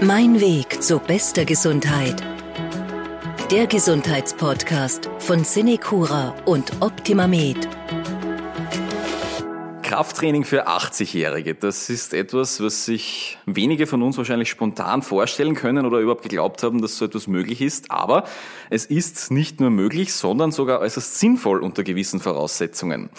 Mein Weg zu bester Gesundheit. Der Gesundheitspodcast von Cinecura und OptimaMed. Krafttraining für 80-Jährige, das ist etwas, was sich wenige von uns wahrscheinlich spontan vorstellen können oder überhaupt geglaubt haben, dass so etwas möglich ist. Aber es ist nicht nur möglich, sondern sogar äußerst sinnvoll unter gewissen Voraussetzungen.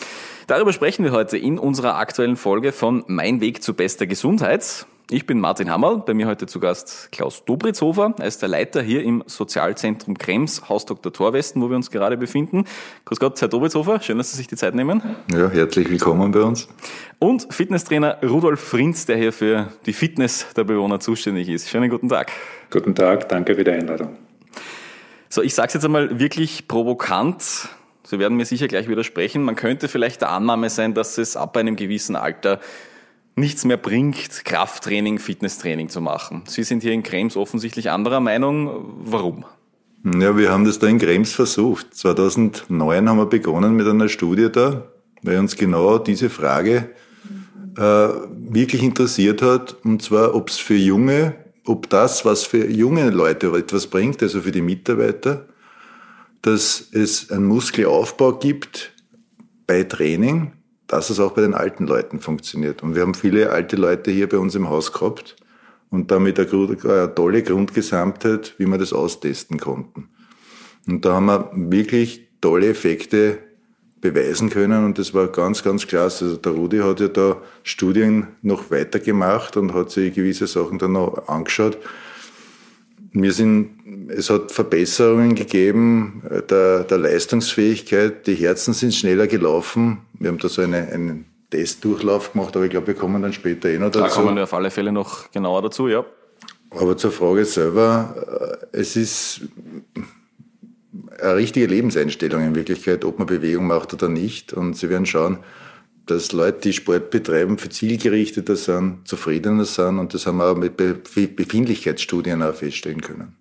Darüber sprechen wir heute in unserer aktuellen Folge von Mein Weg zu bester Gesundheit. Ich bin Martin Hammerl, bei mir heute zu Gast Klaus Dobritzhofer. Er ist der Leiter hier im Sozialzentrum Krems, Haus Dr. Torwesten, wo wir uns gerade befinden. Grüß Gott, Herr Dobritzhofer, schön, dass Sie sich die Zeit nehmen. Ja, herzlich willkommen bei uns. Und Fitnesstrainer Rudolf Frinz, der hier für die Fitness der Bewohner zuständig ist. Schönen guten Tag. Guten Tag, danke für die Einladung. So, ich sage es jetzt einmal wirklich provokant. Sie werden mir sicher gleich widersprechen. Man könnte vielleicht der Annahme sein, dass es ab einem gewissen Alter nichts mehr bringt, Krafttraining, Fitnesstraining zu machen. Sie sind hier in Krems offensichtlich anderer Meinung. Warum? Ja, wir haben das da in Krems versucht. 2009 haben wir begonnen mit einer Studie da, weil uns genau diese Frage äh, wirklich interessiert hat, und zwar, ob es für junge, ob das, was für junge Leute etwas bringt, also für die Mitarbeiter, dass es einen Muskelaufbau gibt bei Training, dass es auch bei den alten Leuten funktioniert. Und wir haben viele alte Leute hier bei uns im Haus gehabt und damit eine tolle Grundgesamtheit, wie wir das austesten konnten. Und da haben wir wirklich tolle Effekte beweisen können und das war ganz, ganz klasse. Also der Rudi hat ja da Studien noch weitergemacht und hat sich gewisse Sachen dann noch angeschaut. Wir sind es hat Verbesserungen gegeben der, der Leistungsfähigkeit. Die Herzen sind schneller gelaufen. Wir haben da so eine, einen Testdurchlauf gemacht, aber ich glaube, wir kommen dann später eh noch dazu. Da kommen wir auf alle Fälle noch genauer dazu, ja. Aber zur Frage selber, äh, es ist eine richtige Lebenseinstellung in Wirklichkeit, ob man Bewegung macht oder nicht. Und Sie werden schauen, dass Leute, die Sport betreiben, für zielgerichteter sind, zufriedener sind. Und das haben wir auch mit Befindlichkeitsstudien auch feststellen können.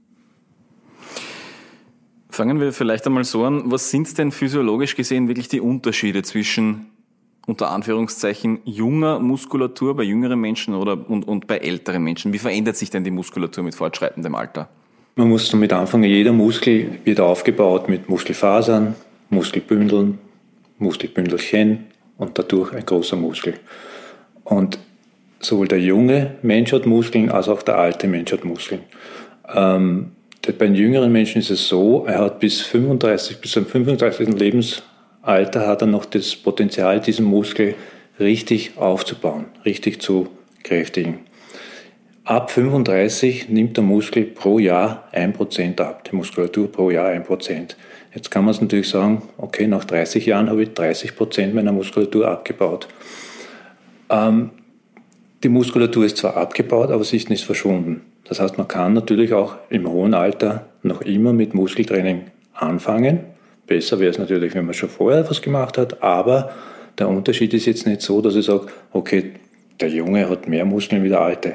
Fangen wir vielleicht einmal so an. Was sind denn physiologisch gesehen wirklich die Unterschiede zwischen unter Anführungszeichen junger Muskulatur bei jüngeren Menschen oder und, und bei älteren Menschen? Wie verändert sich denn die Muskulatur mit fortschreitendem Alter? Man muss damit anfangen, jeder Muskel wird aufgebaut mit Muskelfasern, Muskelbündeln, Muskelbündelchen und dadurch ein großer Muskel. Und sowohl der junge Mensch hat Muskeln als auch der alte Mensch hat Muskeln. Ähm, bei den jüngeren Menschen ist es so, er hat bis 35, bis zum 35. Lebensalter hat er noch das Potenzial, diesen Muskel richtig aufzubauen, richtig zu kräftigen. Ab 35 nimmt der Muskel pro Jahr 1% ab, die Muskulatur pro Jahr 1%. Jetzt kann man es natürlich sagen, okay, nach 30 Jahren habe ich 30% meiner Muskulatur abgebaut. Ähm, die Muskulatur ist zwar abgebaut, aber sie ist nicht verschwunden. Das heißt, man kann natürlich auch im hohen Alter noch immer mit Muskeltraining anfangen. Besser wäre es natürlich, wenn man schon vorher was gemacht hat, aber der Unterschied ist jetzt nicht so, dass ich sage, okay, der Junge hat mehr Muskeln wie der Alte.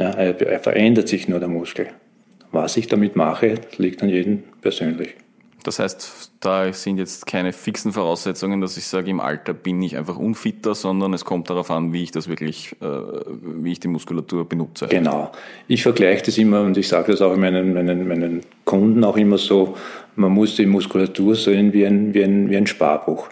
Ja, er, er verändert sich nur der Muskel. Was ich damit mache, liegt an jedem persönlich. Das heißt, da sind jetzt keine fixen Voraussetzungen, dass ich sage, im Alter bin ich einfach unfitter, sondern es kommt darauf an, wie ich das wirklich, äh, wie ich die Muskulatur benutze. Genau. Ich vergleiche das immer und ich sage das auch meinen, meinen, meinen Kunden auch immer so, man muss die Muskulatur sehen wie ein, wie, ein, wie ein Sparbuch.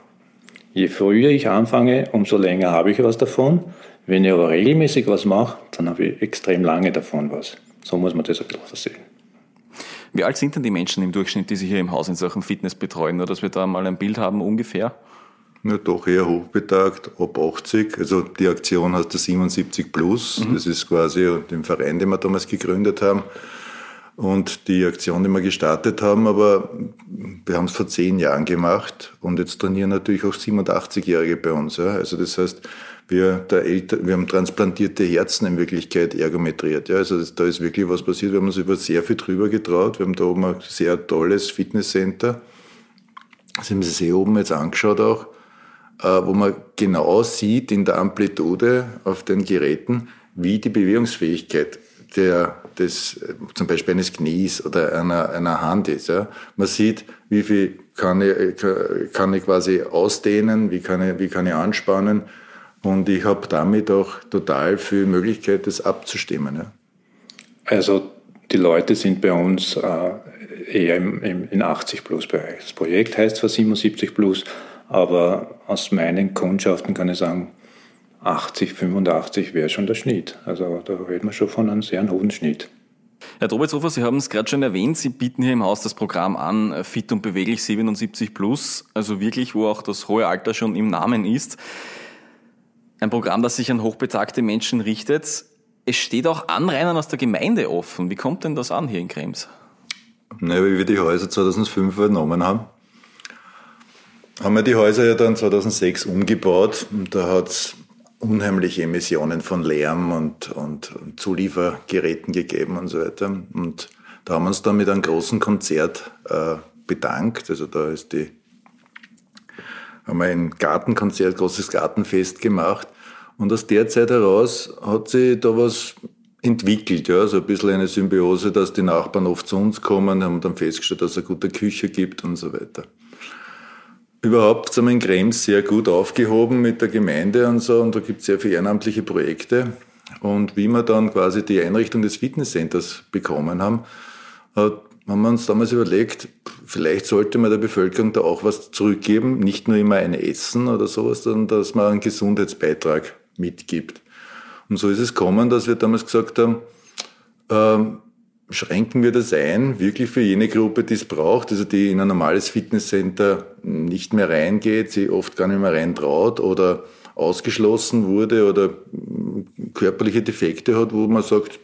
Je früher ich anfange, umso länger habe ich was davon. Wenn ich aber regelmäßig was mache, dann habe ich extrem lange davon was. So muss man das ein bisschen versehen. Wie alt sind denn die Menschen im Durchschnitt, die Sie hier im Haus in Sachen Fitness betreuen? Nur, dass wir da mal ein Bild haben ungefähr? Ja, doch eher hochbetagt, ab 80. Also die Aktion heißt der 77 Plus. Mhm. Das ist quasi den Verein, den wir damals gegründet haben. Und die Aktion, die wir gestartet haben, aber wir haben es vor zehn Jahren gemacht und jetzt trainieren natürlich auch 87-Jährige bei uns. Ja. Also das heißt, wir, der Elter, wir haben transplantierte Herzen in Wirklichkeit ergometriert. Ja. Also das, da ist wirklich was passiert. Wir haben uns über sehr viel drüber getraut. Wir haben da oben ein sehr tolles Fitnesscenter. Das haben Sie oben jetzt angeschaut auch, äh, wo man genau sieht in der Amplitude auf den Geräten, wie die Bewegungsfähigkeit der, des, zum Beispiel eines Knies oder einer, einer Hand ist. Ja. Man sieht, wie viel kann ich, kann ich quasi ausdehnen, wie kann ich, wie kann ich anspannen. Und ich habe damit auch total viel Möglichkeit, das abzustimmen. Ja. Also die Leute sind bei uns äh, eher im, im, in 80 plus Bereich. Das Projekt heißt zwar 77 plus, aber aus meinen Kundschaften kann ich sagen, 80, 85 wäre schon der Schnitt. Also da reden wir schon von einem sehr hohen Schnitt. Herr Drobetshofer, Sie haben es gerade schon erwähnt, Sie bieten hier im Haus das Programm an, Fit und Beweglich 77 Plus, also wirklich, wo auch das hohe Alter schon im Namen ist. Ein Programm, das sich an hochbetagte Menschen richtet. Es steht auch Anrainern aus der Gemeinde offen. Wie kommt denn das an hier in Krems? Naja, wie wir die Häuser 2005 übernommen haben, haben wir die Häuser ja dann 2006 umgebaut und da hat es unheimliche Emissionen von Lärm und, und, und, Zuliefergeräten gegeben und so weiter. Und da haben wir uns dann mit einem großen Konzert äh, bedankt. Also da ist die, haben ein Gartenkonzert, großes Gartenfest gemacht. Und aus der Zeit heraus hat sich da was entwickelt, ja, so ein bisschen eine Symbiose, dass die Nachbarn oft zu uns kommen, haben dann festgestellt, dass es eine gute Küche gibt und so weiter. Überhaupt sind wir in Krems sehr gut aufgehoben mit der Gemeinde und so und da gibt es sehr viele ehrenamtliche Projekte. Und wie wir dann quasi die Einrichtung des Fitnesscenters bekommen haben, haben wir uns damals überlegt, vielleicht sollte man der Bevölkerung da auch was zurückgeben, nicht nur immer ein Essen oder sowas, sondern dass man einen Gesundheitsbeitrag mitgibt. Und so ist es gekommen, dass wir damals gesagt haben, ähm, schränken wir das ein, wirklich für jene Gruppe, die es braucht, also die in ein normales Fitnesscenter nicht mehr reingeht, sie oft gar nicht mehr reintraut oder ausgeschlossen wurde oder körperliche Defekte hat, wo man sagt,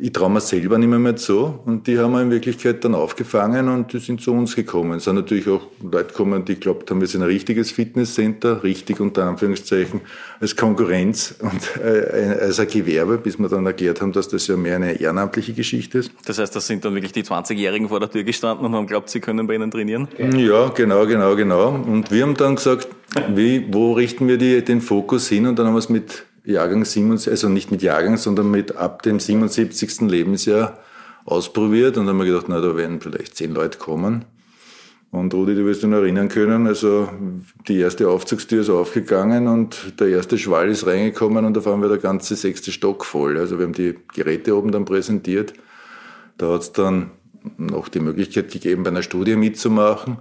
ich traue mir selber nicht mehr, mehr zu. Und die haben wir in Wirklichkeit dann aufgefangen und die sind zu uns gekommen. Es sind natürlich auch Leute gekommen, die glaubt haben, wir sind ein richtiges Fitnesscenter, richtig unter Anführungszeichen, als Konkurrenz und äh, als ein Gewerbe, bis wir dann erklärt haben, dass das ja mehr eine ehrenamtliche Geschichte ist. Das heißt, das sind dann wirklich die 20-Jährigen vor der Tür gestanden und haben glaubt, sie können bei ihnen trainieren? Ja, genau, genau, genau. Und wir haben dann gesagt, wie, wo richten wir die, den Fokus hin? Und dann haben wir es mit Jahrgang 77, also nicht mit Jahrgang, sondern mit ab dem 77. Lebensjahr ausprobiert und dann haben wir gedacht, na, da werden vielleicht zehn Leute kommen. Und Rudi, du wirst dich noch erinnern können, also die erste Aufzugstür ist aufgegangen und der erste Schwall ist reingekommen und da waren wir der ganze sechste Stock voll. Also wir haben die Geräte oben dann präsentiert. Da hat es dann noch die Möglichkeit gegeben, bei einer Studie mitzumachen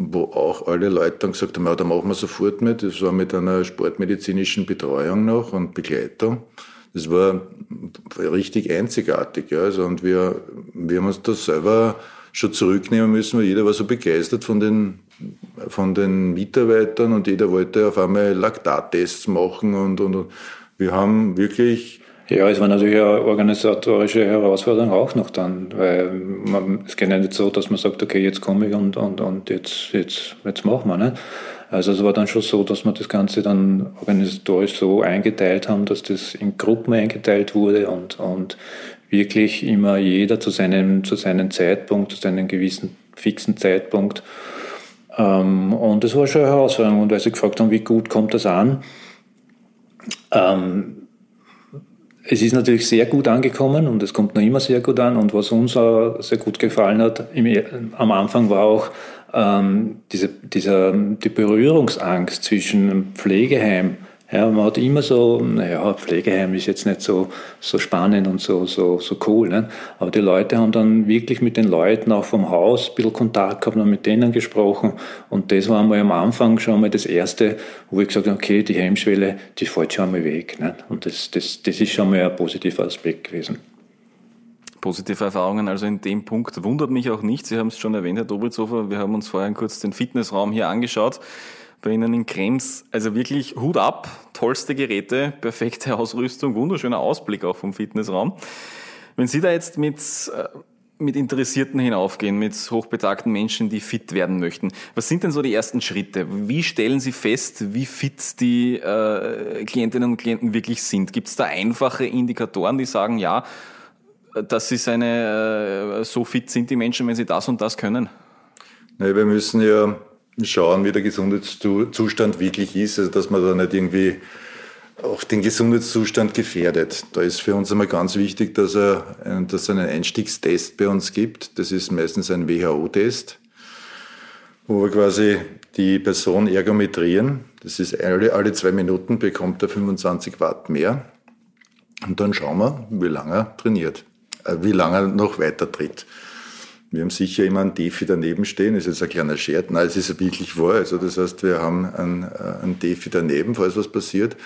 wo auch alle Leute dann gesagt haben, ja, da machen wir sofort mit. Das war mit einer sportmedizinischen Betreuung noch und Begleitung. Das war richtig einzigartig. Ja. Also, und wir, wir haben uns das selber schon zurücknehmen müssen, weil jeder war so begeistert von den, von den Mitarbeitern und jeder wollte auf einmal Laktattests machen und, und, und wir haben wirklich ja, es war natürlich eine organisatorische Herausforderung auch noch dann, weil man, es geht ja nicht so, dass man sagt, okay, jetzt komme ich und, und, und jetzt, jetzt, jetzt machen wir. Ne? Also es war dann schon so, dass wir das Ganze dann organisatorisch so eingeteilt haben, dass das in Gruppen eingeteilt wurde und, und wirklich immer jeder zu seinem, zu seinem Zeitpunkt, zu seinem gewissen fixen Zeitpunkt. Ähm, und das war schon eine Herausforderung. Und weil sie gefragt haben, wie gut kommt das an, ähm, es ist natürlich sehr gut angekommen und es kommt noch immer sehr gut an. Und was uns auch sehr gut gefallen hat, im, am Anfang war auch ähm, diese, dieser, die Berührungsangst zwischen Pflegeheim ja, man hat immer so, naja, Pflegeheim ist jetzt nicht so, so spannend und so, so, so cool. Ne? Aber die Leute haben dann wirklich mit den Leuten auch vom Haus ein bisschen Kontakt gehabt und mit denen gesprochen. Und das war einmal am Anfang schon mal das Erste, wo ich gesagt habe, okay, die Hemmschwelle, die fällt schon einmal weg. Ne? Und das, das, das ist schon mal ein positiver Aspekt gewesen. Positive Erfahrungen also in dem Punkt. Wundert mich auch nicht. Sie haben es schon erwähnt, Herr Dobelzofer. Wir haben uns vorhin kurz den Fitnessraum hier angeschaut bei Ihnen in Krems. Also wirklich Hut ab, tollste Geräte, perfekte Ausrüstung, wunderschöner Ausblick auch vom Fitnessraum. Wenn Sie da jetzt mit, äh, mit Interessierten hinaufgehen, mit hochbetagten Menschen, die fit werden möchten, was sind denn so die ersten Schritte? Wie stellen Sie fest, wie fit die äh, Klientinnen und Klienten wirklich sind? Gibt es da einfache Indikatoren, die sagen, ja, das ist eine, äh, so fit sind die Menschen, wenn sie das und das können? Nee, wir müssen ja schauen, wie der Gesundheitszustand wirklich ist, also dass man da nicht irgendwie auch den Gesundheitszustand gefährdet. Da ist für uns einmal ganz wichtig, dass, er, dass es einen Einstiegstest bei uns gibt. Das ist meistens ein WHO-Test, wo wir quasi die Person ergometrieren. Das ist alle, alle zwei Minuten bekommt er 25 Watt mehr. Und dann schauen wir, wie lange er trainiert, äh, wie lange er noch weiter tritt. Wir haben sicher immer einen Defi daneben stehen, das ist jetzt ein kleiner Scherz. Nein, es ist wirklich wahr. Also das heißt, wir haben einen, äh, einen Defi daneben, falls was passiert.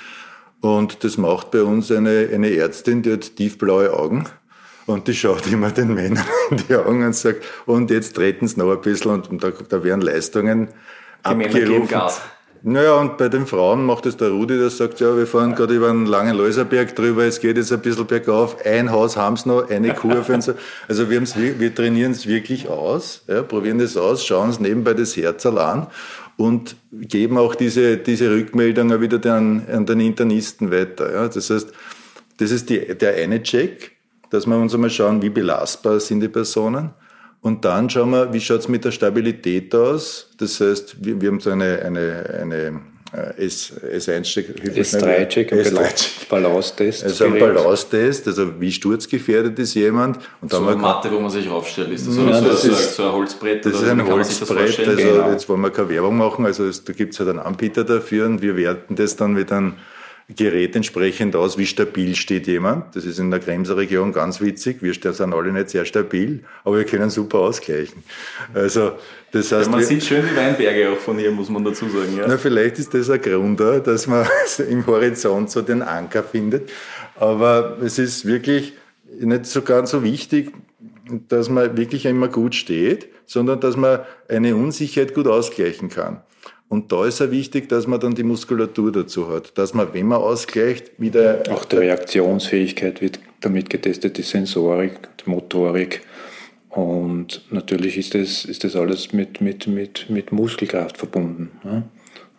Und das macht bei uns eine, eine Ärztin, die hat tiefblaue Augen. Und die schaut immer den Männern in die Augen und sagt, und jetzt treten sie noch ein bisschen und, und da, da werden Leistungen die abgerufen. Naja, und bei den Frauen macht es der Rudi, der sagt, ja, wir fahren gerade über einen langen Läuserberg drüber, es geht jetzt ein bisschen bergauf, ein Haus haben's noch, eine Kurve und so. Also wir, wir trainieren es wirklich aus, ja, probieren das aus, schauen uns nebenbei das Herz an und geben auch diese, diese Rückmeldungen wieder den, an den Internisten weiter. Ja. Das heißt, das ist die, der eine Check, dass wir uns einmal schauen, wie belastbar sind die Personen. Und dann schauen wir, wie schaut's mit der Stabilität aus. Das heißt, wir, wir haben so eine, eine, eine äh, S, S1-Check, S3-Check, S3 Balance-Test. Also ein Balance-Test, also wie sturzgefährdet ist jemand. Und so eine Matte, wo man sich aufstellt, ist das, ja, so, das, ist, so ein Holzbrett? Das ist ein Holzbrett, also genau. jetzt wollen wir keine Werbung machen, also da gibt's halt einen Anbieter dafür und wir werten das dann mit einem Gerät entsprechend aus, wie stabil steht jemand. Das ist in der Kremser Region ganz witzig. Wir sind alle nicht sehr stabil, aber wir können super ausgleichen. Also, das heißt, ja, man wir, sieht schön die Weinberge auch von hier, muss man dazu sagen. Ja. Na, vielleicht ist das ein Grund, dass man im Horizont so den Anker findet. Aber es ist wirklich nicht so ganz so wichtig, dass man wirklich immer gut steht, sondern dass man eine Unsicherheit gut ausgleichen kann. Und da ist ja wichtig, dass man dann die Muskulatur dazu hat, dass man, wenn man ausgleicht, wieder. Auch die Reaktionsfähigkeit wird damit getestet, die Sensorik, die Motorik. Und natürlich ist das, ist das alles mit, mit, mit, mit Muskelkraft verbunden.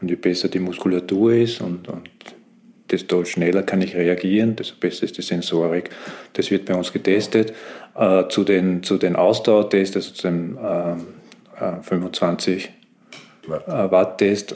Und je besser die Muskulatur ist und, und desto schneller kann ich reagieren, desto besser ist die Sensorik. Das wird bei uns getestet. Äh, zu den, zu den Ausdauertests, also zu dem äh, äh, 25 Watttest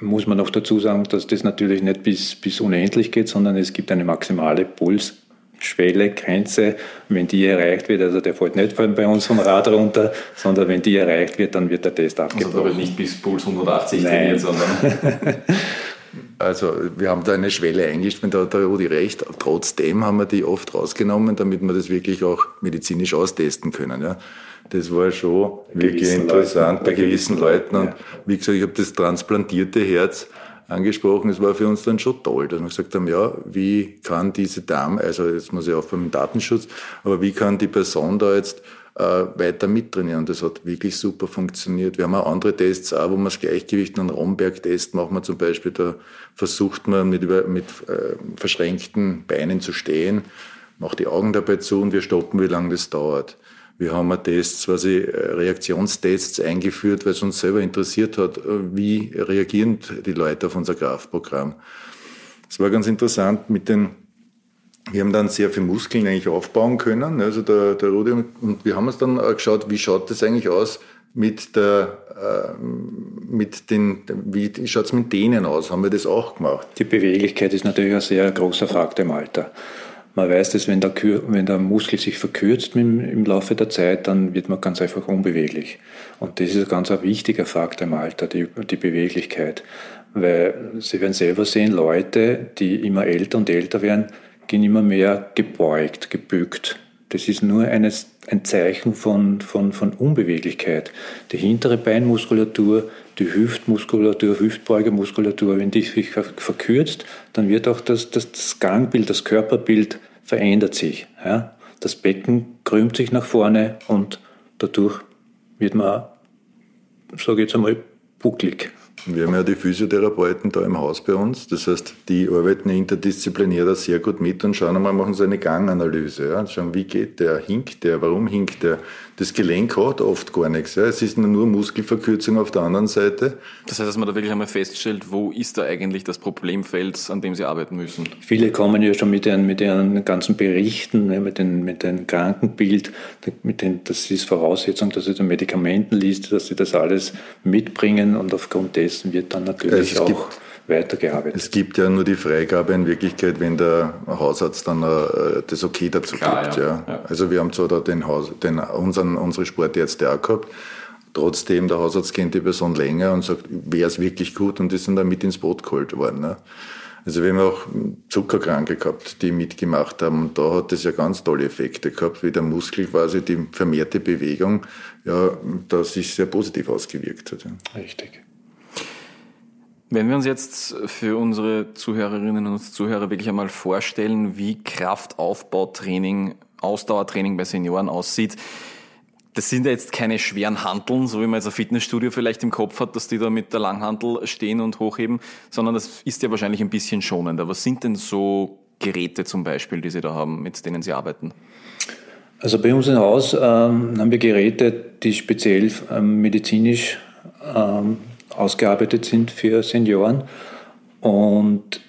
muss man noch dazu sagen, dass das natürlich nicht bis, bis unendlich geht, sondern es gibt eine maximale Pulsschwelle, Grenze. Wenn die erreicht wird, also der fällt nicht bei uns vom Rad runter, sondern wenn die erreicht wird, dann wird der Test abgebrochen. Also nicht bis Puls 180 trainiert, sondern... Also wir haben da eine Schwelle eingestellt, da hat der Rudi recht. Trotzdem haben wir die oft rausgenommen, damit wir das wirklich auch medizinisch austesten können. Ja. Das war schon wirklich interessant Leuten, bei gewissen Leuten. Und wie gesagt, ich habe das transplantierte Herz angesprochen. Es war für uns dann schon toll, dass wir gesagt haben, ja, wie kann diese Dame, also jetzt muss ich aufhören mit Datenschutz, aber wie kann die Person da jetzt äh, weiter mittrainieren? Und das hat wirklich super funktioniert. Wir haben auch andere Tests, auch, wo wir das Gleichgewicht, einen Romberg-Test machen wir zum Beispiel, da versucht man mit, mit äh, verschränkten Beinen zu stehen, macht die Augen dabei zu und wir stoppen, wie lange das dauert. Wir haben Tests, quasi äh, Reaktionstests eingeführt, weil es uns selber interessiert hat, äh, wie reagieren die Leute auf unser Kraftprogramm. Es war ganz interessant mit den wir haben dann sehr viel Muskeln eigentlich aufbauen können, also der, der Rudi, und wir haben uns dann geschaut, wie schaut das eigentlich aus mit der, äh, mit den, wie schaut's mit denen aus? Haben wir das auch gemacht? Die Beweglichkeit ist natürlich ein sehr großer Faktor im Alter. Man weiß, dass wenn der, wenn der Muskel sich verkürzt im, im, Laufe der Zeit, dann wird man ganz einfach unbeweglich. Und das ist ein ganz wichtiger Faktor im Alter, die, die Beweglichkeit. Weil Sie werden selber sehen, Leute, die immer älter und älter werden, gehen immer mehr gebeugt, gebückt. Das ist nur eines, ein Zeichen von, von, von Unbeweglichkeit. Die hintere Beinmuskulatur, die Hüftmuskulatur, Hüftbeugermuskulatur, wenn die sich verkürzt, dann wird auch das, das, das Gangbild, das Körperbild verändert sich. Ja? Das Becken krümmt sich nach vorne und dadurch wird man, sage ich jetzt einmal, bucklig. Wir haben ja die Physiotherapeuten da im Haus bei uns. Das heißt, die arbeiten interdisziplinär da sehr gut mit und schauen einmal, machen so eine Ganganalyse. Ja. Schauen, wie geht der, hinkt der, warum hinkt der. Das Gelenk hat oft gar nichts. Ja. Es ist nur Muskelverkürzung auf der anderen Seite. Das heißt, dass man da wirklich einmal feststellt, wo ist da eigentlich das Problemfeld, an dem sie arbeiten müssen? Viele kommen ja schon mit ihren, mit ihren ganzen Berichten, mit dem mit den Krankenbild, mit den, das ist Voraussetzung, dass sie die Medikamenten liest, dass sie das alles mitbringen und aufgrund dessen wird dann natürlich also auch gibt, weitergearbeitet. Es gibt ja nur die Freigabe in Wirklichkeit, wenn der Hausarzt dann äh, das Okay dazu Klar, gibt. Ja. ja. Also wir haben zwar da den, Haus, den unseren, unsere Sportärzte auch gehabt, Trotzdem, der Hausarzt kennt die Person länger und sagt, wäre es wirklich gut und die sind dann mit ins Boot geholt worden. Ne? Also wir haben auch Zuckerkranke gehabt, die mitgemacht haben. Und da hat es ja ganz tolle Effekte gehabt, wie der Muskel quasi die vermehrte Bewegung, ja, da sich sehr positiv ausgewirkt hat. Ja. Richtig. Wenn wir uns jetzt für unsere Zuhörerinnen und Zuhörer wirklich einmal vorstellen, wie Kraftaufbautraining, Ausdauertraining bei Senioren aussieht, das sind ja jetzt keine schweren Handeln, so wie man jetzt ein Fitnessstudio vielleicht im Kopf hat, dass die da mit der Langhantel stehen und hochheben, sondern das ist ja wahrscheinlich ein bisschen schonender. Was sind denn so Geräte zum Beispiel, die Sie da haben, mit denen Sie arbeiten? Also bei uns im Haus ähm, haben wir Geräte, die speziell ähm, medizinisch ähm, ausgearbeitet sind für Senioren. Und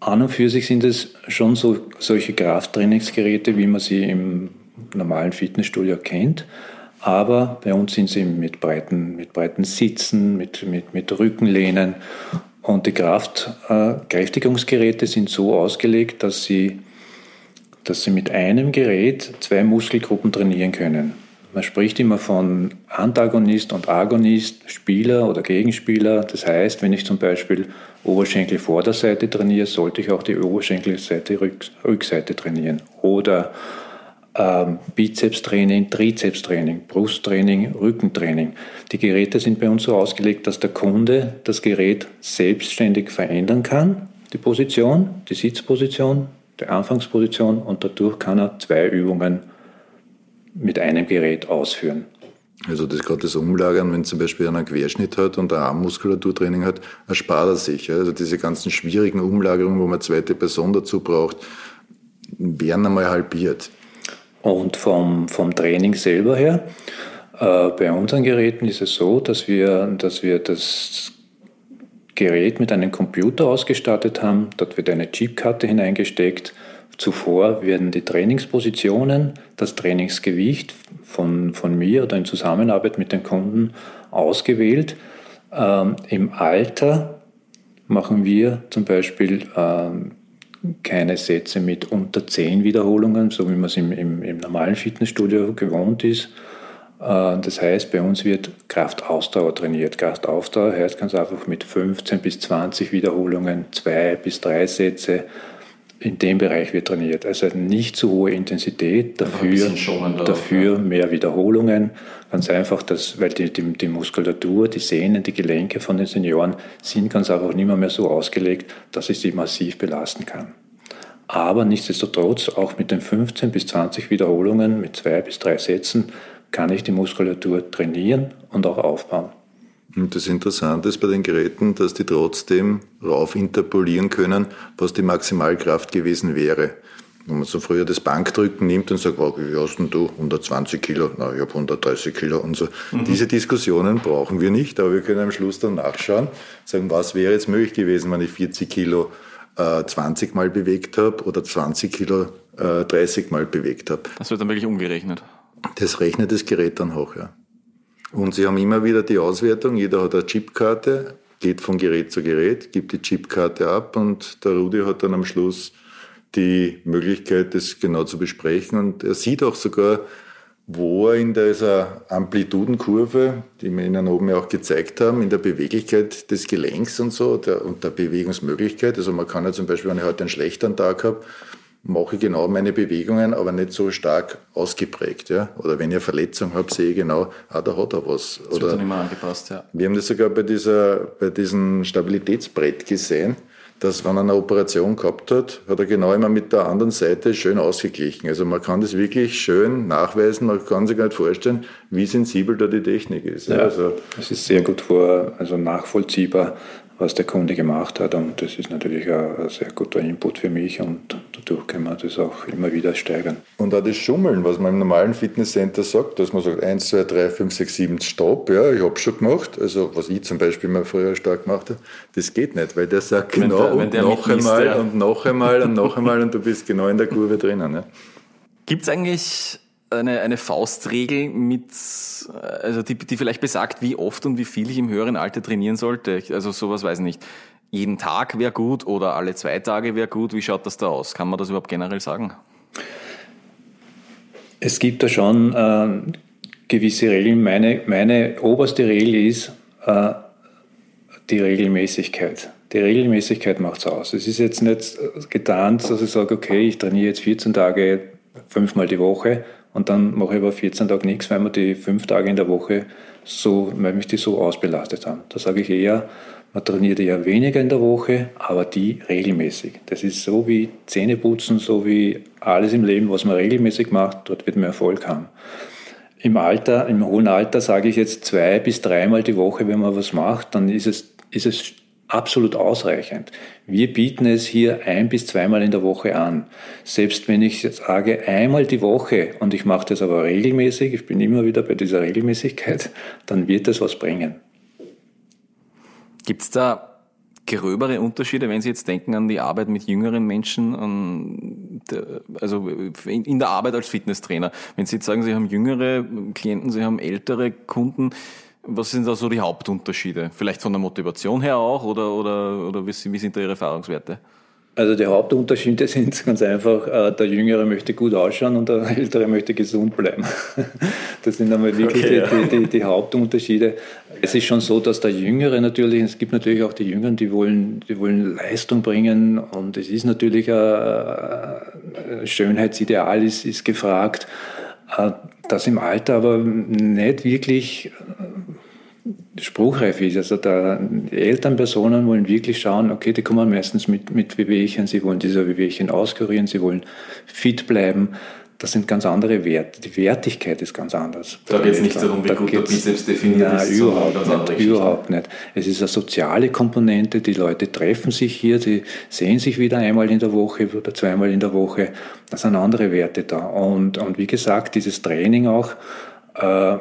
an und für sich sind es schon so, solche Krafttrainingsgeräte, wie man sie im normalen Fitnessstudio kennt. Aber bei uns sind sie mit breiten, mit breiten Sitzen, mit, mit, mit Rückenlehnen. Und die Kraftkräftigungsgeräte äh, sind so ausgelegt, dass sie, dass sie mit einem Gerät zwei Muskelgruppen trainieren können. Man spricht immer von Antagonist und Agonist, Spieler oder Gegenspieler. Das heißt, wenn ich zum Beispiel Oberschenkel Vorderseite trainiere, sollte ich auch die Oberschenkelseite Rückseite trainieren. Oder ähm, Bizepstraining, Trizepstraining, Brusttraining, Rückentraining. Die Geräte sind bei uns so ausgelegt, dass der Kunde das Gerät selbstständig verändern kann, die Position, die Sitzposition, die Anfangsposition und dadurch kann er zwei Übungen mit einem Gerät ausführen. Also das gerade das Umlagern, wenn zum Beispiel einer einen Querschnitt hat und ein Armmuskulaturtraining hat, erspart er sich. Also diese ganzen schwierigen Umlagerungen, wo man eine zweite Person dazu braucht, werden einmal halbiert. Und vom, vom Training selber her, äh, bei unseren Geräten ist es so, dass wir, dass wir das Gerät mit einem Computer ausgestattet haben. Dort wird eine Chipkarte hineingesteckt. Zuvor werden die Trainingspositionen, das Trainingsgewicht von, von mir oder in Zusammenarbeit mit den Kunden ausgewählt. Ähm, Im Alter machen wir zum Beispiel ähm, keine Sätze mit unter 10 Wiederholungen, so wie man es im, im, im normalen Fitnessstudio gewohnt ist. Äh, das heißt, bei uns wird Kraftausdauer trainiert. Kraftausdauer heißt ganz einfach mit 15 bis 20 Wiederholungen, zwei bis drei Sätze. In dem Bereich wird trainiert. Also nicht zu hohe Intensität, dafür, dafür mehr Wiederholungen. Ganz einfach, dass, weil die, die, die Muskulatur, die Sehnen, die Gelenke von den Senioren sind ganz einfach nicht mehr, mehr so ausgelegt, dass ich sie massiv belasten kann. Aber nichtsdestotrotz, auch mit den 15 bis 20 Wiederholungen, mit zwei bis drei Sätzen, kann ich die Muskulatur trainieren und auch aufbauen. Und das Interessante ist bei den Geräten, dass die trotzdem rauf interpolieren können, was die Maximalkraft gewesen wäre. Wenn man so früher das Bankdrücken nimmt und sagt, oh, wie hast denn du 120 Kilo? Na, ich habe 130 Kilo und so. Mhm. Diese Diskussionen brauchen wir nicht, aber wir können am Schluss dann nachschauen, sagen, was wäre jetzt möglich gewesen, wenn ich 40 Kilo äh, 20 Mal bewegt habe oder 20 Kilo äh, 30 Mal bewegt habe. Das wird dann wirklich umgerechnet. Das rechnet das Gerät dann hoch, ja. Und sie haben immer wieder die Auswertung, jeder hat eine Chipkarte, geht von Gerät zu Gerät, gibt die Chipkarte ab und der Rudi hat dann am Schluss die Möglichkeit, das genau zu besprechen. Und er sieht auch sogar, wo er in dieser Amplitudenkurve, die wir Ihnen oben ja auch gezeigt haben, in der Beweglichkeit des Gelenks und so der, und der Bewegungsmöglichkeit. Also man kann ja zum Beispiel, wenn ich heute einen schlechten Tag habe, mache ich genau meine Bewegungen, aber nicht so stark ausgeprägt. Ja? Oder wenn ich eine Verletzung habe, sehe ich genau, ah, da hat er was. Das Oder, wird dann immer angepasst, ja. Wir haben das sogar bei, dieser, bei diesem Stabilitätsbrett gesehen, dass wenn er eine Operation gehabt hat, hat er genau immer mit der anderen Seite schön ausgeglichen. Also man kann das wirklich schön nachweisen, man kann sich gar nicht vorstellen, wie sensibel da die Technik ist. Ja, also, das ist sehr gut vor, also nachvollziehbar was der Kunde gemacht hat. Und das ist natürlich ein, sehr guter Input für mich und dadurch kann man das auch immer wieder steigern. Und auch das Schummeln, was man im normalen Fitnesscenter sagt, dass man sagt 1, 2, 3, 5, 6, 7, Stopp, ja, ich habe schon gemacht. Also was ich zum Beispiel mal früher stark gemacht habe, das geht nicht, weil der sagt genau der, und noch einmal ja. und noch einmal und noch einmal und du bist genau in der Kurve drinnen. Ja. Gibt es eigentlich eine, eine Faustregel mit, also die, die vielleicht besagt, wie oft und wie viel ich im höheren Alter trainieren sollte. Also sowas weiß ich nicht. Jeden Tag wäre gut oder alle zwei Tage wäre gut. Wie schaut das da aus? Kann man das überhaupt generell sagen? Es gibt da schon äh, gewisse Regeln. Meine, meine oberste Regel ist, äh, die Regelmäßigkeit. Die Regelmäßigkeit macht es aus. Es ist jetzt nicht getan, dass ich sage, okay, ich trainiere jetzt 14 Tage fünfmal die Woche und dann mache ich aber 14 Tage nichts, weil wir die fünf Tage in der Woche so, weil mich die so ausbelastet haben. Da sage ich eher, man trainiert eher weniger in der Woche, aber die regelmäßig. Das ist so wie Zähneputzen, so wie alles im Leben, was man regelmäßig macht, dort wird man Erfolg haben. Im Alter, im hohen Alter sage ich jetzt zwei bis dreimal die Woche, wenn man was macht, dann ist es, ist es absolut ausreichend. Wir bieten es hier ein bis zweimal in der Woche an. Selbst wenn ich jetzt sage einmal die Woche und ich mache das aber regelmäßig, ich bin immer wieder bei dieser Regelmäßigkeit, dann wird das was bringen. Gibt es da gröbere Unterschiede, wenn Sie jetzt denken an die Arbeit mit jüngeren Menschen, also in der Arbeit als Fitnesstrainer? Wenn Sie jetzt sagen, Sie haben jüngere Klienten, Sie haben ältere Kunden, was sind da so die Hauptunterschiede? Vielleicht von der Motivation her auch oder, oder, oder wie, sind da Ihre Erfahrungswerte? Also die Hauptunterschiede sind ganz einfach, äh, der Jüngere möchte gut ausschauen und der Ältere möchte gesund bleiben. Das sind einmal wirklich okay, die, die, die, die, Hauptunterschiede. Es ist schon so, dass der Jüngere natürlich, es gibt natürlich auch die Jüngeren, die wollen, die wollen Leistung bringen und es ist natürlich ein, ein Schönheitsideal ist, ist gefragt, äh, das im Alter aber nicht wirklich spruchreif ist. Also da, die Elternpersonen wollen wirklich schauen, okay, die kommen meistens mit, mit Wehwehchen, sie wollen diese Wehwehchen auskurieren, sie wollen fit bleiben. Das sind ganz andere Werte. Die Wertigkeit ist ganz anders. Da geht es nicht darum, wie da gut der Bizeps definiert nein, ist. Überhaupt nicht, überhaupt nicht. Es ist eine soziale Komponente. Die Leute treffen sich hier, die sehen sich wieder einmal in der Woche oder zweimal in der Woche. Da sind andere Werte da. Und, und wie gesagt, dieses Training auch, äh,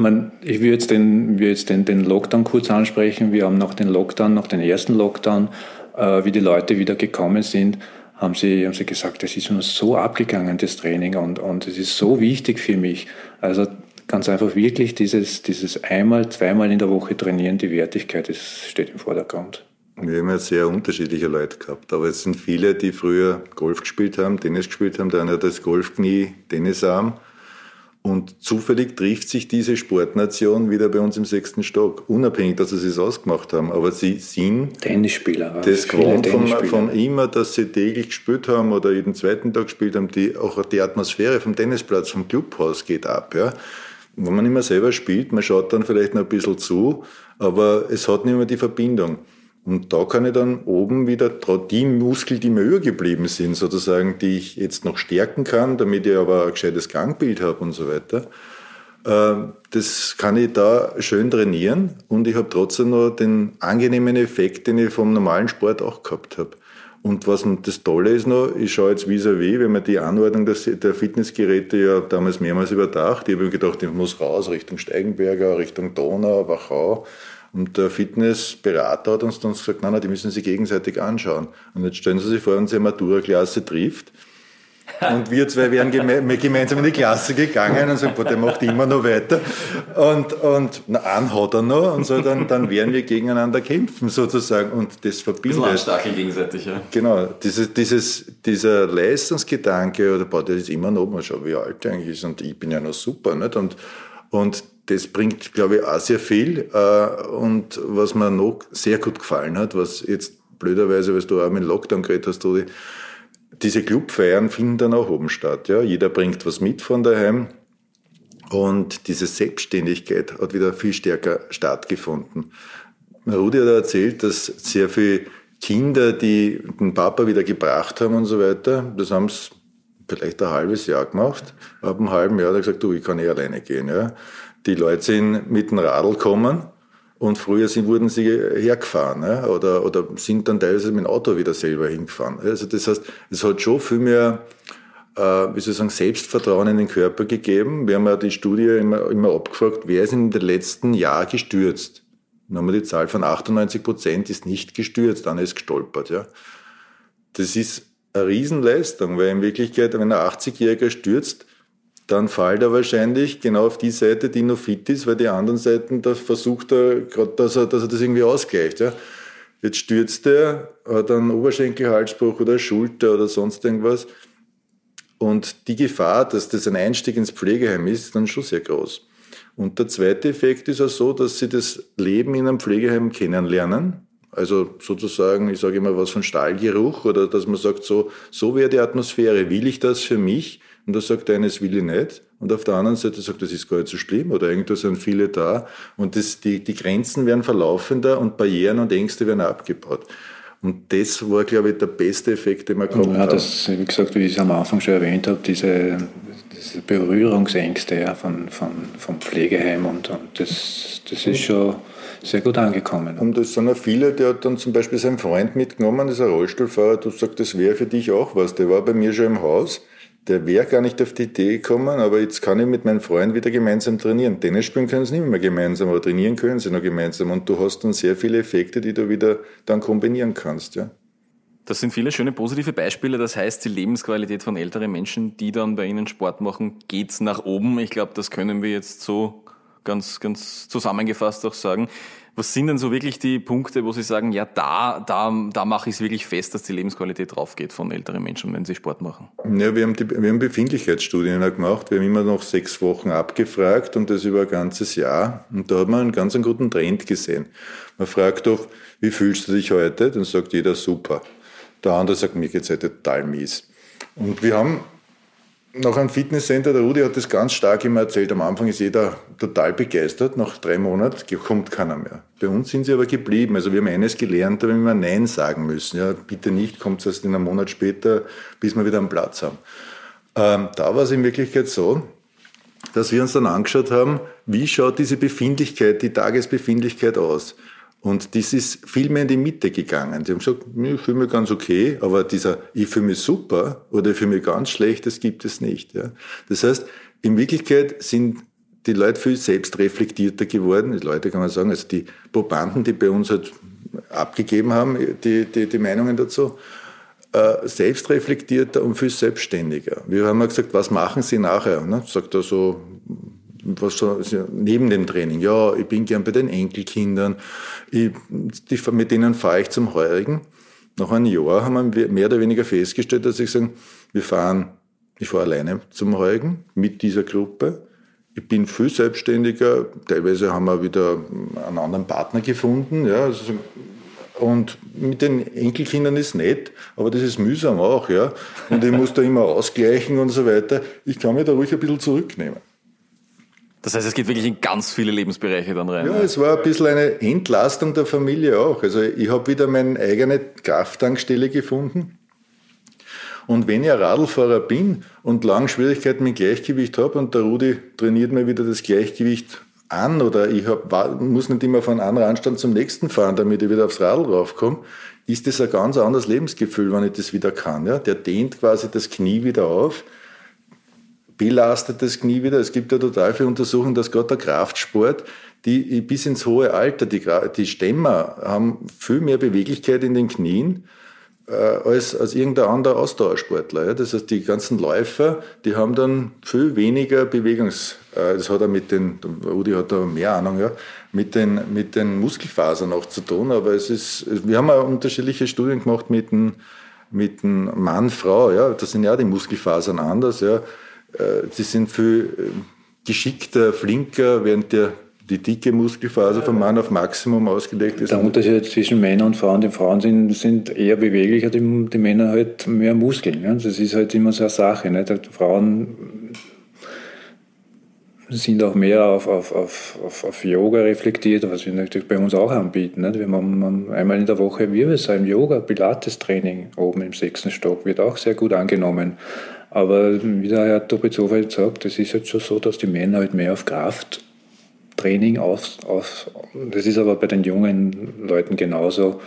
man, ich will jetzt, den, will jetzt den, den Lockdown kurz ansprechen. Wir haben nach dem Lockdown, nach dem ersten Lockdown, äh, wie die Leute wieder gekommen sind, haben sie, haben sie gesagt, das ist uns so abgegangen, das Training, und, und es ist so wichtig für mich. Also ganz einfach wirklich dieses, dieses einmal, zweimal in der Woche trainieren, die Wertigkeit, das steht im Vordergrund. Wir haben ja sehr unterschiedliche Leute gehabt, aber es sind viele, die früher Golf gespielt haben, Tennis gespielt haben, der eine hat das Golfknie, Tennisarm und zufällig trifft sich diese Sportnation wieder bei uns im sechsten Stock, unabhängig, dass sie es ausgemacht haben. Aber sie sind Tennisspieler, das gewohnt von, von immer, dass sie täglich gespielt haben oder jeden zweiten Tag gespielt haben. Die, auch die Atmosphäre vom Tennisplatz, vom Clubhaus geht ab. Ja. Wenn man immer selber spielt, man schaut dann vielleicht noch ein bisschen zu, aber es hat nicht mehr die Verbindung. Und da kann ich dann oben wieder die Muskeln, die mir übergeblieben sind, sozusagen, die ich jetzt noch stärken kann, damit ich aber ein gescheites Gangbild habe und so weiter, äh, das kann ich da schön trainieren und ich habe trotzdem noch den angenehmen Effekt, den ich vom normalen Sport auch gehabt habe. Und was das Tolle ist noch, ich schaue jetzt vis-à-vis, -vis, wenn man die Anordnung der Fitnessgeräte ja damals mehrmals überdacht, ich habe mir gedacht, ich muss raus Richtung Steigenberger, Richtung Donau, Wachau und der Fitnessberater hat uns dann gesagt, nein, nein, die müssen sich gegenseitig anschauen. Und jetzt stellen Sie sich vor, unsere Matura-Klasse trifft. Und wir zwei wären geme gemeinsam in die Klasse gegangen und sagen, boah, der macht immer noch weiter. Und, und na, einen hat er noch und so, dann, dann werden wir gegeneinander kämpfen sozusagen. Und das verbindet. Ein Stachel gegenseitig, ja. Genau. Dieses, dieses, dieser Leistungsgedanke, oder boah, der ist immer noch, mal schauen, wie alt er eigentlich ist und ich bin ja noch super, nicht? Und, und das bringt, glaube ich, auch sehr viel. Äh, und was mir noch sehr gut gefallen hat, was jetzt blöderweise, weil du auch mit Lockdown geredet hast, Rudi, diese Clubfeiern finden dann auch oben statt. Ja? Jeder bringt was mit von daheim. Und diese Selbstständigkeit hat wieder viel stärker stattgefunden. Rudi hat erzählt, dass sehr viele Kinder, die den Papa wieder gebracht haben und so weiter, das haben sie vielleicht ein halbes Jahr gemacht. Ab einem halben Jahr hat er gesagt, du, ich kann eh alleine gehen. Ja. Die Leute sind mit dem Radl gekommen und früher sind, wurden sie hergefahren ja, oder, oder sind dann teilweise mit dem Auto wieder selber hingefahren. Also das heißt, es hat schon viel mehr äh, wie soll ich sagen, Selbstvertrauen in den Körper gegeben. Wir haben ja die Studie immer, immer abgefragt, wer ist in den letzten Jahr gestürzt? Wir die Zahl von 98 Prozent ist nicht gestürzt, dann ist gestolpert. Ja. Das ist eine Riesenleistung, weil in Wirklichkeit, wenn ein 80-Jähriger stürzt, dann fällt er wahrscheinlich genau auf die Seite, die noch fit ist, weil die anderen Seiten, da versucht er gerade, dass er, dass er das irgendwie ausgleicht. Ja. Jetzt stürzt er, hat einen Oberschenkelhalsbruch oder Schulter oder sonst irgendwas. Und die Gefahr, dass das ein Einstieg ins Pflegeheim ist, ist dann schon sehr groß. Und der zweite Effekt ist auch so, dass sie das Leben in einem Pflegeheim kennenlernen. Also sozusagen, ich sage immer was von Stahlgeruch oder dass man sagt, so, so wäre die Atmosphäre. Will ich das für mich? Und da sagt einer, das will ich nicht. Und auf der anderen Seite sagt, das ist gar nicht so schlimm oder irgendwo sind viele da. Und das, die, die Grenzen werden verlaufender und Barrieren und Ängste werden abgebaut. Und das war, glaube ich, der beste Effekt, den wir gehabt ja. Das, wie gesagt, wie ich es am Anfang schon erwähnt habe, diese, diese Berührungsängste ja, von, von, vom Pflegeheim und, und das, das ist schon sehr gut angekommen. Und es sind auch viele, der hat dann zum Beispiel seinen Freund mitgenommen, das ist ein Rollstuhlfahrer, du sagst, das wäre für dich auch was. Der war bei mir schon im Haus der wäre gar nicht auf die Idee gekommen, aber jetzt kann ich mit meinem Freund wieder gemeinsam trainieren. Tennis spielen können sie nicht mehr gemeinsam, aber trainieren können sie noch gemeinsam. Und du hast dann sehr viele Effekte, die du wieder dann kombinieren kannst. Ja. Das sind viele schöne positive Beispiele. Das heißt, die Lebensqualität von älteren Menschen, die dann bei Ihnen Sport machen, geht nach oben. Ich glaube, das können wir jetzt so ganz, ganz zusammengefasst auch sagen. Was sind denn so wirklich die Punkte, wo Sie sagen, ja, da, da, da mache ich es wirklich fest, dass die Lebensqualität draufgeht von älteren Menschen, wenn sie Sport machen? Ja, wir haben, die, wir haben Befindlichkeitsstudien gemacht. Wir haben immer noch sechs Wochen abgefragt und das über ein ganzes Jahr. Und da hat man einen ganz einen guten Trend gesehen. Man fragt doch, wie fühlst du dich heute? Dann sagt jeder super. Der andere sagt, mir geht's heute total mies. Und wir haben nach einem Fitnesscenter, der Rudi hat das ganz stark immer erzählt, am Anfang ist jeder total begeistert, nach drei Monaten kommt keiner mehr. Bei uns sind sie aber geblieben. Also wir haben eines gelernt, haben wir Nein sagen müssen. Ja, bitte nicht, kommt es erst in einem Monat später, bis wir wieder einen Platz haben. Ähm, da war es in Wirklichkeit so, dass wir uns dann angeschaut haben, wie schaut diese Befindlichkeit, die Tagesbefindlichkeit aus. Und das ist viel mehr in die Mitte gegangen. Die haben gesagt, ich fühle mich ganz okay, aber dieser ich fühle mich super oder ich fühle mich ganz schlecht, das gibt es nicht. Ja. Das heißt, in Wirklichkeit sind die Leute viel selbstreflektierter geworden. Die Leute kann man sagen, also die Probanden, die bei uns halt abgegeben haben, die, die, die Meinungen dazu, äh, selbstreflektierter und viel selbstständiger. Wir haben mal gesagt, was machen Sie nachher? Ne? Sagt er so, was so, neben dem Training, ja, ich bin gern bei den Enkelkindern, ich, die, mit denen fahre ich zum Heurigen. Nach einem Jahr haben wir mehr oder weniger festgestellt, dass ich sage, wir fahren, ich fahre alleine zum Heurigen mit dieser Gruppe. Ich bin viel selbstständiger. Teilweise haben wir wieder einen anderen Partner gefunden. Ja, also, und mit den Enkelkindern ist nett, aber das ist mühsam auch, ja. Und ich muss da immer ausgleichen und so weiter. Ich kann mich da ruhig ein bisschen zurücknehmen. Das heißt, es geht wirklich in ganz viele Lebensbereiche dann rein. Ja, es war ein bisschen eine Entlastung der Familie auch. Also ich habe wieder meine eigene Krafttankstelle gefunden. Und wenn ich ein Radlfahrer bin und lang Schwierigkeiten mit Gleichgewicht habe und der Rudi trainiert mir wieder das Gleichgewicht an oder ich hab, muss nicht immer von einem Randstand zum nächsten fahren, damit ich wieder aufs Radl raufkomme, ist das ein ganz anderes Lebensgefühl, wenn ich das wieder kann. Ja? Der dehnt quasi das Knie wieder auf belastet das Knie wieder. Es gibt ja total viele Untersuchungen, dass gerade der Kraftsport, die bis ins hohe Alter, die, die Stämmer haben viel mehr Beweglichkeit in den Knien äh, als, als irgendein anderer Ausdauersportler. Ja. Das heißt, die ganzen Läufer, die haben dann viel weniger Bewegungs... Äh, das hat er mit den, Rudi hat da mehr Ahnung, ja, mit den, mit den Muskelfasern auch zu tun. Aber es ist, wir haben auch unterschiedliche Studien gemacht mit dem, mit dem Mann, Frau, ja. Das sind ja die Muskelfasern anders, ja. Äh, sie sind viel äh, geschickter, flinker, während der die dicke Muskelfaser vom Mann auf Maximum ausgelegt ist. Der Unterschied zwischen Männern und Frauen, die Frauen sind, sind eher beweglicher, die, die Männer halt mehr Muskeln. Ja? Das ist halt immer so eine Sache. Die Frauen sind auch mehr auf, auf, auf, auf, auf Yoga reflektiert, was wir natürlich bei uns auch anbieten. Nicht? Wir haben einmal in der Woche Wirbelsäulen Yoga, Pilates-Training oben im sechsten Stock, wird auch sehr gut angenommen. Aber wie der Herr Topizova sagt, es ist halt schon so, dass die Männer halt mehr auf Krafttraining aus, aus das ist aber bei den jungen Leuten genauso.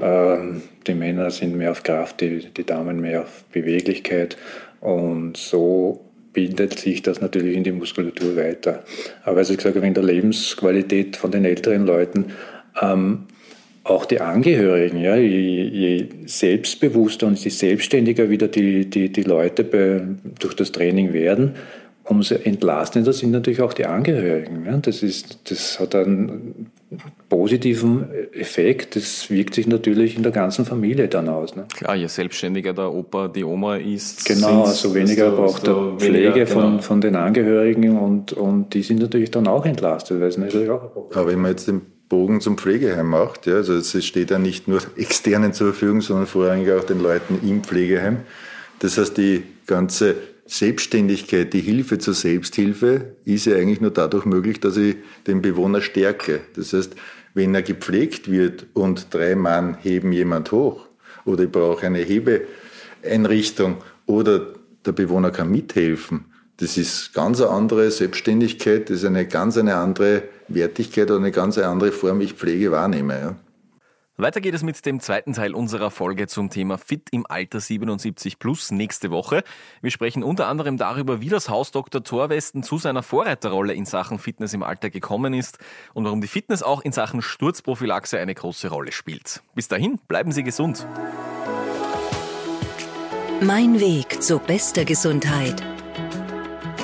Ähm, die Männer sind mehr auf Kraft, die, die Damen mehr auf Beweglichkeit und so bildet sich das natürlich in die Muskulatur weiter. Aber als ich habe, in der Lebensqualität von den älteren Leuten ähm, auch die Angehörigen, ja, je, je selbstbewusster und je selbstständiger wieder die, die, die Leute bei, durch das Training werden, umso entlastender sind natürlich auch die Angehörigen. Ja. Das, ist, das hat dann positiven Effekt, das wirkt sich natürlich in der ganzen Familie dann aus. Ne? Klar, je selbstständiger der Opa, die Oma ist. Genau, also weniger braucht der Pflege weniger, von, genau. von den Angehörigen und, und die sind natürlich dann auch entlastet, weil es natürlich auch ein Problem Aber wenn man jetzt den Bogen zum Pflegeheim macht, ja, also es steht ja nicht nur externen zur Verfügung, sondern vorrangig auch den Leuten im Pflegeheim. Das heißt, die ganze Selbstständigkeit, die Hilfe zur Selbsthilfe ist ja eigentlich nur dadurch möglich, dass ich den Bewohner stärke. Das heißt, wenn er gepflegt wird und drei Mann heben jemand hoch oder ich brauche eine Hebeeinrichtung oder der Bewohner kann mithelfen, das ist ganz eine andere Selbstständigkeit, das ist eine ganz eine andere Wertigkeit oder eine ganz andere Form, wie ich Pflege wahrnehme. Ja. Weiter geht es mit dem zweiten Teil unserer Folge zum Thema Fit im Alter 77 plus nächste Woche. Wir sprechen unter anderem darüber, wie das Haus Dr. Thorwesten zu seiner Vorreiterrolle in Sachen Fitness im Alter gekommen ist und warum die Fitness auch in Sachen Sturzprophylaxe eine große Rolle spielt. Bis dahin, bleiben Sie gesund. Mein Weg zu bester Gesundheit.